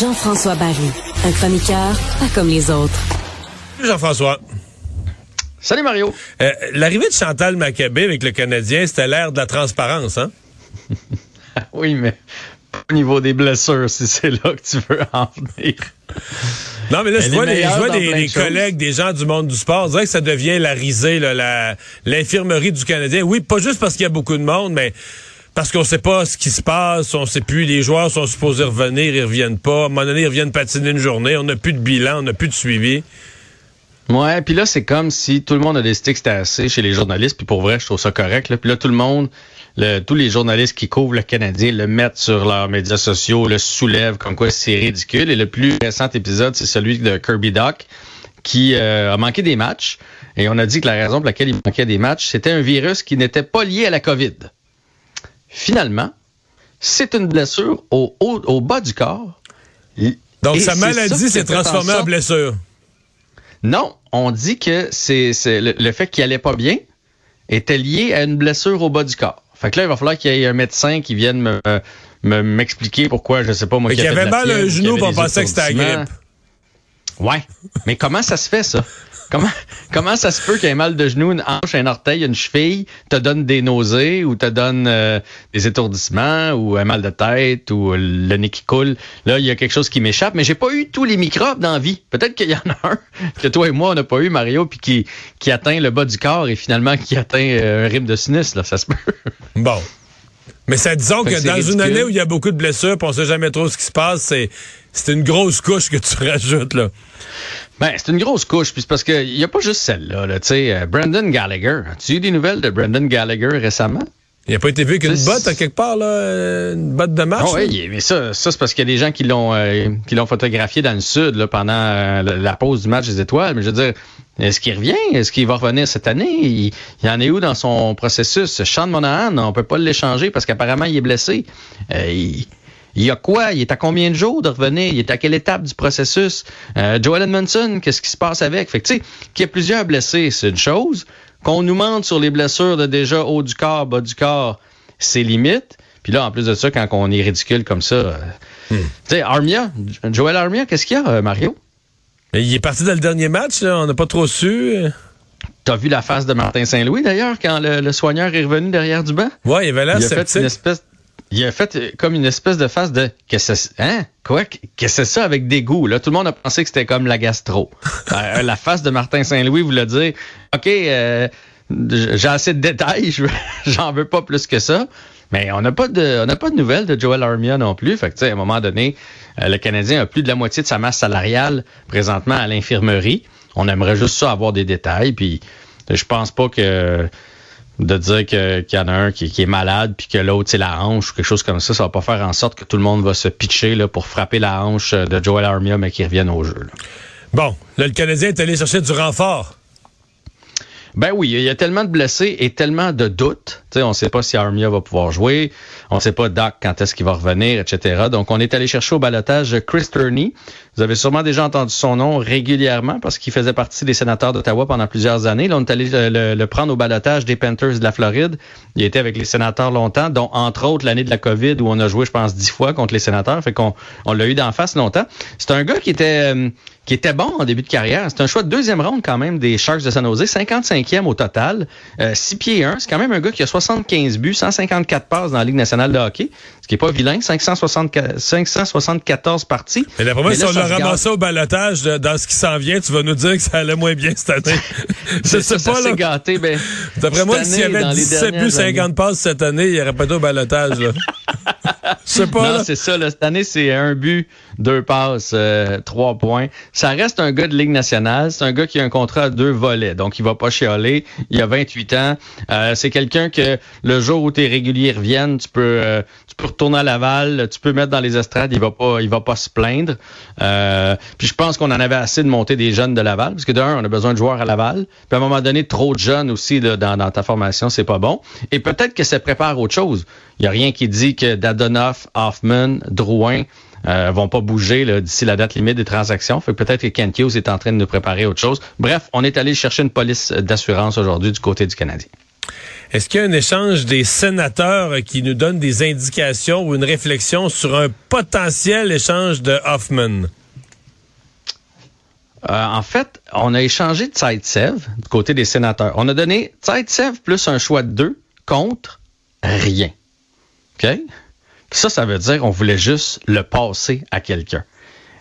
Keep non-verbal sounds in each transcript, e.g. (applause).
Jean-François Barry, un chroniqueur pas comme les autres. Jean-François. Salut Mario. Euh, L'arrivée de Chantal Maccabé avec le Canadien, c'était l'ère de la transparence, hein? (laughs) oui, mais au niveau des blessures, si c'est là que tu veux en venir. Non, mais là, je vois, des, je vois des, des collègues, des gens du monde du sport, dire que ça devient la risée, l'infirmerie du Canadien. Oui, pas juste parce qu'il y a beaucoup de monde, mais parce qu'on sait pas ce qui se passe, on sait plus, les joueurs sont supposés revenir, ils reviennent pas. À un moment donné, ils reviennent patiner une journée, on n'a plus de bilan, on n'a plus de suivi. Ouais, puis là, c'est comme si tout le monde a décidé que c'était assez chez les journalistes, puis pour vrai, je trouve ça correct. Là. Puis là, tout le monde, tous les journalistes qui couvrent le Canadien le mettent sur leurs médias sociaux, le soulèvent, comme quoi c'est ridicule. Et le plus récent épisode, c'est celui de Kirby Doc, qui euh, a manqué des matchs. Et on a dit que la raison pour laquelle il manquait des matchs, c'était un virus qui n'était pas lié à la COVID. Finalement, c'est une blessure au, au, bas du corps. Donc, sa maladie s'est transformée en, blessure. Non, on dit que c'est le, fait qu'il allait pas bien était lié à une blessure au bas du corps. Fait que là, il va falloir qu'il y ait un médecin qui vienne me m'expliquer pourquoi, je sais pas moi. Mais qui avait mal un genou, on pensait que c'était la grippe. Ouais. Mais comment ça se fait, ça? Comment, comment ça se peut ait mal de genou, une hanche, un orteil, une cheville, te donne des nausées ou te donne euh, des étourdissements ou un mal de tête ou le nez qui coule? Là, il y a quelque chose qui m'échappe, mais j'ai pas eu tous les microbes dans la vie. Peut-être qu'il y en a un que toi et moi, on n'a pas eu, Mario, puis qui, qui atteint le bas du corps et finalement qui atteint euh, un rythme de sinus. Là, ça se peut. Bon. Mais ça disons que, dans une année où il y a beaucoup de blessures, on sait jamais trop ce qui se passe, c'est c'est une grosse couche que tu (laughs) rajoutes là. Ben, c'est une grosse couche, puis c'est parce qu'il n'y a pas juste celle-là. Là, tu sais, euh, Brandon Gallagher. As-tu eu des nouvelles de Brandon Gallagher récemment? Il n'a pas été vu qu'une botte à quelque part, là, euh, une botte de marche. Oh, oui, mais ça, ça c'est parce qu'il y a des gens qui l'ont euh, qui l'ont photographié dans le sud là, pendant la pause du match des étoiles. Mais je veux dire, est-ce qu'il revient? Est-ce qu'il va revenir cette année? Il, il, en est où dans son processus? Sean Monahan, on peut pas l'échanger parce qu'apparemment il est blessé. il, il y a quoi? Il est à combien de jours de revenir? Il est à quelle étape du processus? Euh, Joel Edmondson, qu'est-ce qui se passe avec? Fait que, tu sais, qu'il y ait plusieurs blessés, c'est une chose. Qu'on nous mente sur les blessures de déjà haut du corps, bas du corps, c'est limite. Puis là, en plus de ça, quand on est ridicule comme ça, euh, hmm. tu sais, Armia, Joel Armia, qu'est-ce qu'il y a, euh, Mario? Il est parti dans le dernier match, on n'a pas trop su. T'as vu la face de Martin Saint-Louis d'ailleurs quand le, soigneur est revenu derrière du banc? Ouais, il avait l'air sceptique. Fait une espèce il a fait euh, comme une espèce de face de que c'est hein? Quoi? Que c'est ça avec des goûts là? Tout le monde a pensé que c'était comme la gastro (laughs) euh, la face de Martin Saint-Louis voulait dire ok euh, j'ai assez de détails (laughs) j'en veux pas plus que ça mais on n'a pas de on n'a pas de nouvelles de Joel Armia non plus fait que tu sais à un moment donné le Canadien a plus de la moitié de sa masse salariale présentement à l'infirmerie on aimerait juste ça avoir des détails puis je pense pas que de dire qu'il y en a un qui, est malade puis que l'autre c'est la hanche ou quelque chose comme ça, ça va pas faire en sorte que tout le monde va se pitcher là, pour frapper la hanche de Joel Armia mais qu'il revienne au jeu. Bon, là, le Canadien est allé chercher du renfort. Ben oui, il y a tellement de blessés et tellement de doutes. On ne sait pas si Armia va pouvoir jouer. On ne sait pas Doc quand est-ce qu'il va revenir, etc. Donc, on est allé chercher au balotage Chris Turney. Vous avez sûrement déjà entendu son nom régulièrement parce qu'il faisait partie des sénateurs d'Ottawa pendant plusieurs années. Là, on est allé le, prendre au balotage des Panthers de la Floride. Il était avec les sénateurs longtemps, dont entre autres l'année de la COVID où on a joué, je pense, dix fois contre les sénateurs. On, l'a eu d'en face longtemps. C'est un gars qui était... Euh, qui était bon en début de carrière. C'est un choix de deuxième ronde quand même des Sharks de San Jose, 55e au total, euh, 6 pieds 1. C'est quand même un gars qui a 75 buts, 154 passes dans la Ligue nationale de hockey. Ce qui n'est pas vilain, 574 parties. Mais d'après moi, si on l'a ramassé au balotage dans ce qui s'en vient, tu vas nous dire que ça allait moins bien cette année. (laughs) Je sais pas, là. gâté, ben, D'après moi, s'il y avait 17 plus 50 passes cette année, il n'y aurait pas au balotage, là. Je sais pas. Non, c'est ça. Là, cette année, c'est un but, deux passes, euh, trois points. Ça reste un gars de Ligue nationale. C'est un gars qui a un contrat à deux volets. Donc, il va pas chialer. Il a 28 ans. Euh, c'est quelqu'un que le jour où tes réguliers reviennent, tu peux, euh, tu peux retourner à Laval, tu peux mettre dans les estrades. Il va pas, il va pas se plaindre. puis je pense qu'on en avait assez de monter des jeunes de Laval. Parce que d'un, on a besoin de joueurs à Laval. Puis à un moment donné, trop de jeunes aussi dans, dans ta formation, c'est pas bon. Et peut-être que ça prépare autre chose. Il y a rien qui dit que Dadonoff, Hoffman, Drouin euh, vont pas bouger d'ici la date limite des transactions. Fait peut-être que Kent Hughes est en train de nous préparer autre chose. Bref, on est allé chercher une police d'assurance aujourd'hui du côté du Canadien. Est-ce qu'il y a un échange des sénateurs qui nous donne des indications ou une réflexion sur un potentiel échange de Hoffman? Euh, en fait, on a échangé Tsaitsev du côté des sénateurs. On a donné Tsaitsev plus un choix de deux contre rien. OK? Ça, ça veut dire qu'on voulait juste le passer à quelqu'un.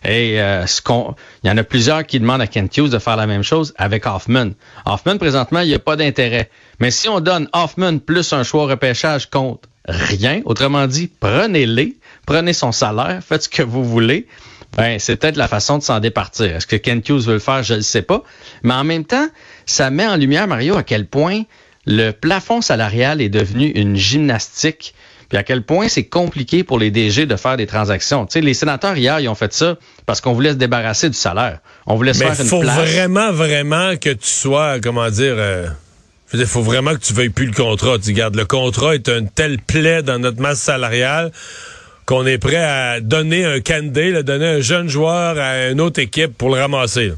Et euh, ce qu'on, il y en a plusieurs qui demandent à Kent Hughes de faire la même chose avec Hoffman. Hoffman, présentement, il n'y a pas d'intérêt. Mais si on donne Hoffman plus un choix repêchage contre rien, autrement dit, prenez-les, prenez son salaire, faites ce que vous voulez, ben, c'est peut-être la façon de s'en départir. Est-ce que Kent Hughes veut le faire? Je ne sais pas. Mais en même temps, ça met en lumière, Mario, à quel point le plafond salarial est devenu une gymnastique puis à quel point c'est compliqué pour les DG de faire des transactions. Tu sais, les sénateurs hier, ils ont fait ça parce qu'on voulait se débarrasser du salaire. On voulait se faire une place. faut vraiment, vraiment que tu sois, comment dire... Euh... Il faut vraiment que tu veuilles plus le contrat. Tu gardes, le contrat est un tel plaie dans notre masse salariale qu'on est prêt à donner un candidat, donner un jeune joueur à une autre équipe pour le ramasser.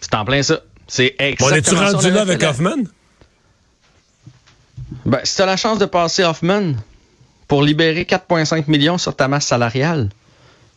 C'est en plein ça. C'est exactement On est-tu rendu là avec Hoffman? Ben, si tu as la chance de passer Hoffman, pour libérer 4,5 millions sur ta masse salariale.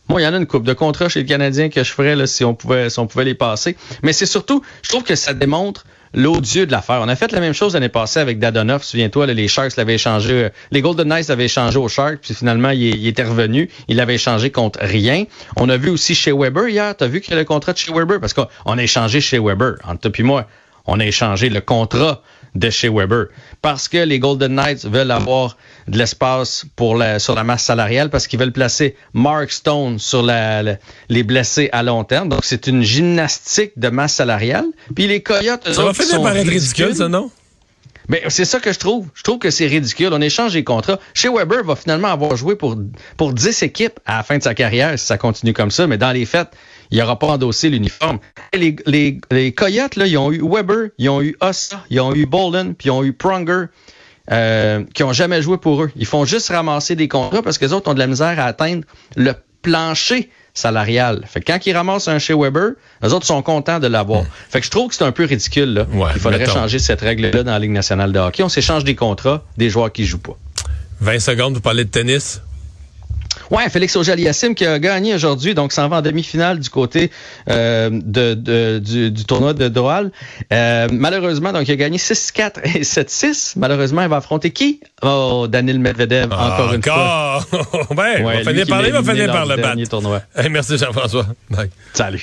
Moi, il y en a une coupe de contrats chez le Canadien que je ferais là, si on pouvait si les passer. Mais c'est surtout, je trouve que ça démontre l'odieux de l'affaire. On a fait la même chose l'année passée avec Dadonoff. Souviens-toi, les Sharks l'avaient échangé, les Golden Knights l'avaient échangé aux Sharks, puis finalement, il, était revenu. Il l'avait échangé contre rien. On a vu aussi chez Weber hier. Tu as vu qu'il y a le contrat de chez Weber? Parce qu'on a échangé chez Weber. Entre toi et moi, on a échangé le contrat de chez Weber. Parce que les Golden Knights veulent avoir de l'espace pour la, sur la masse salariale, parce qu'ils veulent placer Mark Stone sur la, les blessés à long terme. Donc, c'est une gymnastique de masse salariale. Puis les Coyotes, Ça va faire paraître ridicule, ça, non? Mais c'est ça que je trouve. Je trouve que c'est ridicule. On échange les contrats. Chez Weber va finalement avoir joué pour, pour 10 équipes à la fin de sa carrière si ça continue comme ça. Mais dans les faits, il n'aura pas endossé l'uniforme. Les, les, les, Coyotes, là, ils ont eu Weber, ils ont eu Ossa, ils ont eu Bolden, puis ils ont eu Pronger, euh, qui ont jamais joué pour eux. Ils font juste ramasser des contrats parce que les autres ont de la misère à atteindre le plancher salarial. Fait que quand ils ramassent un chez Weber, les autres sont contents de l'avoir. Hmm. Fait que je trouve que c'est un peu ridicule. Là. Il faudrait changer cette règle-là dans la Ligue nationale de hockey. On s'échange des contrats des joueurs qui jouent pas. 20 secondes, vous parlez de tennis? Ouais, Félix Auger-Aliassime qui a gagné aujourd'hui, donc s'en va en demi-finale du côté euh, de, du, tournoi de Dohal. Euh, malheureusement, donc il a gagné 6-4 et 7-6. Malheureusement, il va affronter qui? Oh, Daniel Medvedev, encore une fois. ben, (laughs) ouais, on va finir par, le, va finir par le battre. Tournoi. merci Jean-François. Salut.